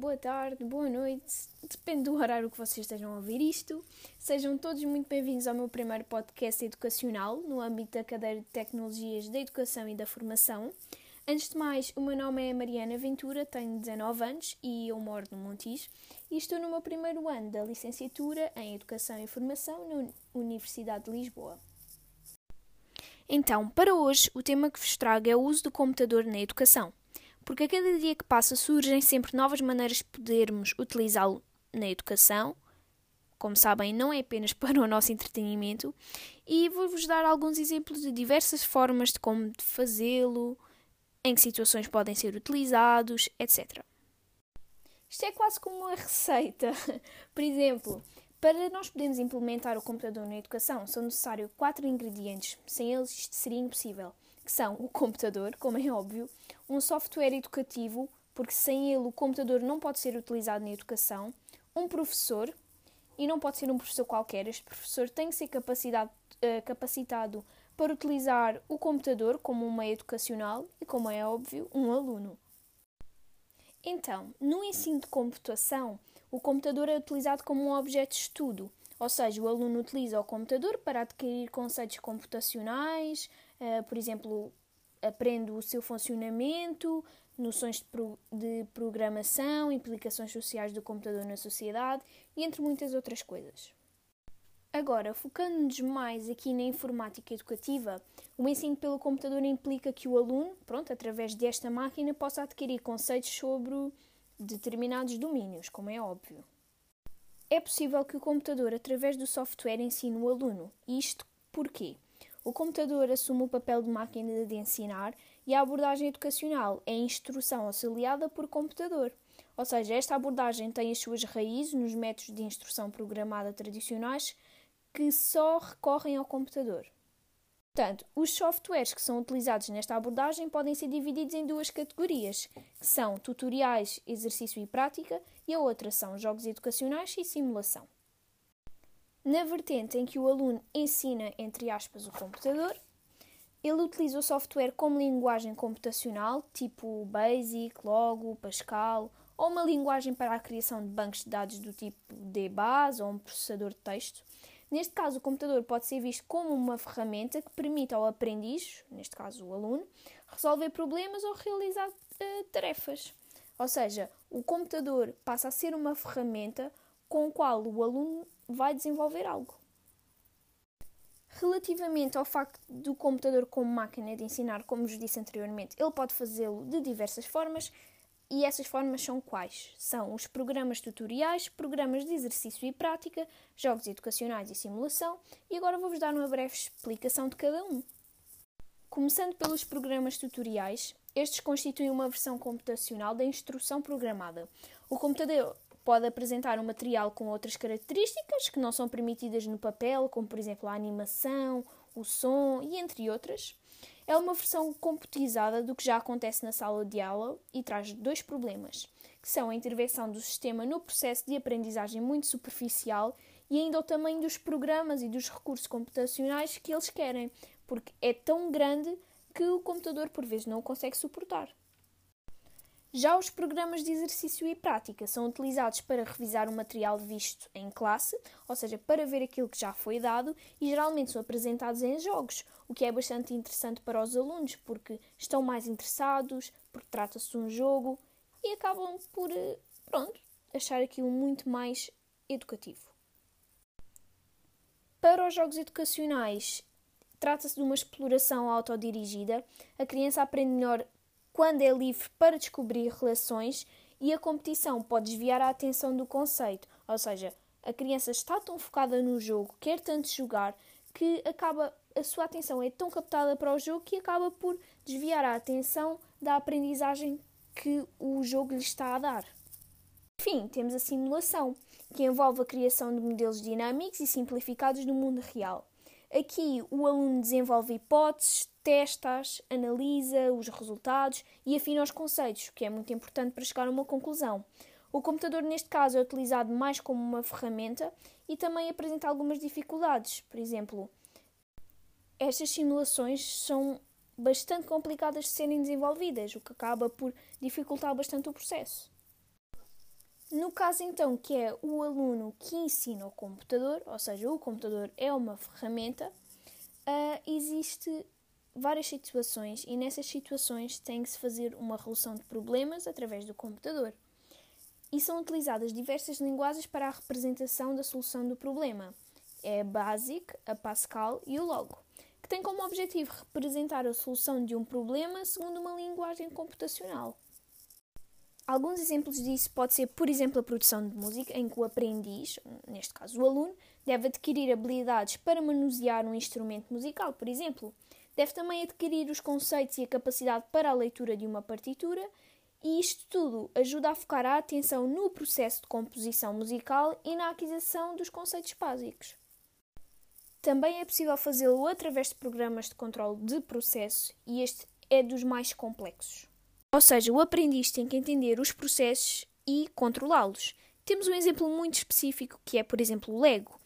boa tarde, boa noite, depende do horário que vocês estejam a ouvir isto. Sejam todos muito bem-vindos ao meu primeiro podcast educacional no âmbito da cadeira de Tecnologias da Educação e da Formação. Antes de mais, o meu nome é Mariana Ventura, tenho 19 anos e eu moro no Montijo e estou no meu primeiro ano da licenciatura em Educação e Formação na Universidade de Lisboa. Então, para hoje, o tema que vos trago é o uso do computador na educação porque a cada dia que passa surgem sempre novas maneiras de podermos utilizá-lo na educação. Como sabem, não é apenas para o nosso entretenimento, e vou-vos dar alguns exemplos de diversas formas de como fazê-lo, em que situações podem ser utilizados, etc. Isto é quase como uma receita. Por exemplo, para nós podermos implementar o computador na educação, são necessários quatro ingredientes. Sem eles, isto seria impossível que são o computador, como é óbvio, um software educativo, porque sem ele o computador não pode ser utilizado na educação, um professor, e não pode ser um professor qualquer, este professor tem que ser uh, capacitado para utilizar o computador como um meio educacional e, como é óbvio, um aluno. Então, no ensino de computação, o computador é utilizado como um objeto de estudo, ou seja, o aluno utiliza o computador para adquirir conceitos computacionais, Uh, por exemplo, aprende o seu funcionamento, noções de, pro, de programação, implicações sociais do computador na sociedade e entre muitas outras coisas. Agora, focando-nos mais aqui na informática educativa, o ensino pelo computador implica que o aluno, pronto, através desta máquina, possa adquirir conceitos sobre determinados domínios, como é óbvio. É possível que o computador, através do software, ensine o aluno. Isto porquê? O computador assume o papel de máquina de ensinar e a abordagem educacional é instrução auxiliada por computador. Ou seja, esta abordagem tem as suas raízes nos métodos de instrução programada tradicionais que só recorrem ao computador. Portanto, os softwares que são utilizados nesta abordagem podem ser divididos em duas categorias, que são tutoriais, exercício e prática, e a outra são jogos educacionais e simulação. Na vertente em que o aluno ensina, entre aspas, o computador, ele utiliza o software como linguagem computacional, tipo Basic, Logo, Pascal, ou uma linguagem para a criação de bancos de dados do tipo DBase ou um processador de texto. Neste caso, o computador pode ser visto como uma ferramenta que permite ao aprendiz, neste caso o aluno, resolver problemas ou realizar uh, tarefas. Ou seja, o computador passa a ser uma ferramenta com a qual o aluno vai desenvolver algo. Relativamente ao facto do computador como máquina de ensinar, como vos disse anteriormente, ele pode fazê-lo de diversas formas e essas formas são quais? São os programas tutoriais, programas de exercício e prática, jogos educacionais e simulação, e agora vou-vos dar uma breve explicação de cada um. Começando pelos programas tutoriais, estes constituem uma versão computacional da instrução programada. O computador pode apresentar um material com outras características que não são permitidas no papel, como por exemplo a animação, o som e entre outras. É uma versão computizada do que já acontece na sala de aula e traz dois problemas, que são a intervenção do sistema no processo de aprendizagem muito superficial e ainda o tamanho dos programas e dos recursos computacionais que eles querem, porque é tão grande que o computador por vezes não o consegue suportar. Já os programas de exercício e prática são utilizados para revisar o material visto em classe, ou seja, para ver aquilo que já foi dado, e geralmente são apresentados em jogos, o que é bastante interessante para os alunos, porque estão mais interessados, porque trata-se de um jogo e acabam por, eh, pronto, achar aquilo muito mais educativo. Para os jogos educacionais, trata-se de uma exploração autodirigida. A criança aprende melhor quando é livre para descobrir relações e a competição pode desviar a atenção do conceito, ou seja, a criança está tão focada no jogo, quer tanto jogar, que acaba a sua atenção é tão captada para o jogo que acaba por desviar a atenção da aprendizagem que o jogo lhe está a dar. Enfim, temos a simulação, que envolve a criação de modelos dinâmicos e simplificados do mundo real. Aqui o aluno desenvolve hipóteses, testa-as, analisa os resultados e afina os conceitos, o que é muito importante para chegar a uma conclusão. O computador, neste caso, é utilizado mais como uma ferramenta e também apresenta algumas dificuldades. Por exemplo, estas simulações são bastante complicadas de serem desenvolvidas, o que acaba por dificultar bastante o processo. No caso então que é o aluno que ensina o computador, ou seja, o computador é uma ferramenta, uh, existe várias situações e nessas situações tem que se fazer uma resolução de problemas através do computador. E são utilizadas diversas linguagens para a representação da solução do problema. É a BASIC, a Pascal e o Logo, que têm como objetivo representar a solução de um problema segundo uma linguagem computacional. Alguns exemplos disso pode ser, por exemplo, a produção de música, em que o aprendiz, neste caso o aluno, deve adquirir habilidades para manusear um instrumento musical, por exemplo. Deve também adquirir os conceitos e a capacidade para a leitura de uma partitura, e isto tudo ajuda a focar a atenção no processo de composição musical e na aquisição dos conceitos básicos. Também é possível fazê-lo através de programas de controle de processo, e este é dos mais complexos. Ou seja, o aprendiz tem que entender os processos e controlá-los. Temos um exemplo muito específico que é, por exemplo, o Lego,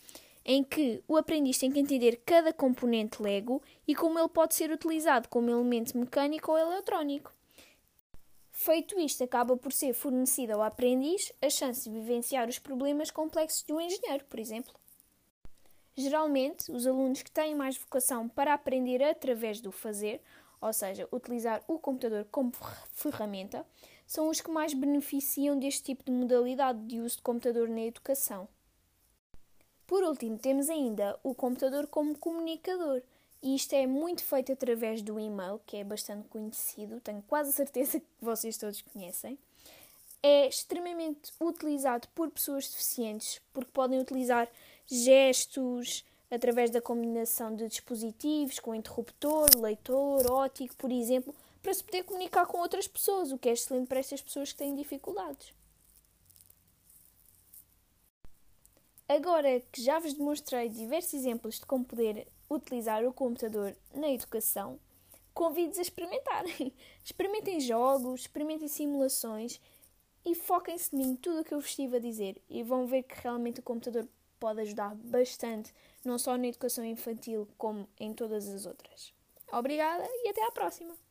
em que o aprendiz tem que entender cada componente Lego e como ele pode ser utilizado como elemento mecânico ou eletrónico. Feito isto, acaba por ser fornecida ao aprendiz a chance de vivenciar os problemas complexos de um engenheiro, por exemplo. Geralmente, os alunos que têm mais vocação para aprender através do fazer ou seja, utilizar o computador como ferramenta, são os que mais beneficiam deste tipo de modalidade de uso de computador na educação. Por último, temos ainda o computador como comunicador, e isto é muito feito através do e-mail, que é bastante conhecido, tenho quase certeza que vocês todos conhecem. É extremamente utilizado por pessoas deficientes, porque podem utilizar gestos, através da combinação de dispositivos com interruptor, leitor, ótico, por exemplo, para se poder comunicar com outras pessoas, o que é excelente para estas pessoas que têm dificuldades. Agora que já vos demonstrei diversos exemplos de como poder utilizar o computador na educação, convido-vos a experimentarem. Experimentem jogos, experimentem simulações e foquem-se em tudo o que eu vos estive a dizer e vão ver que realmente o computador pode ajudar bastante, não só na educação infantil, como em todas as outras. Obrigada e até à próxima!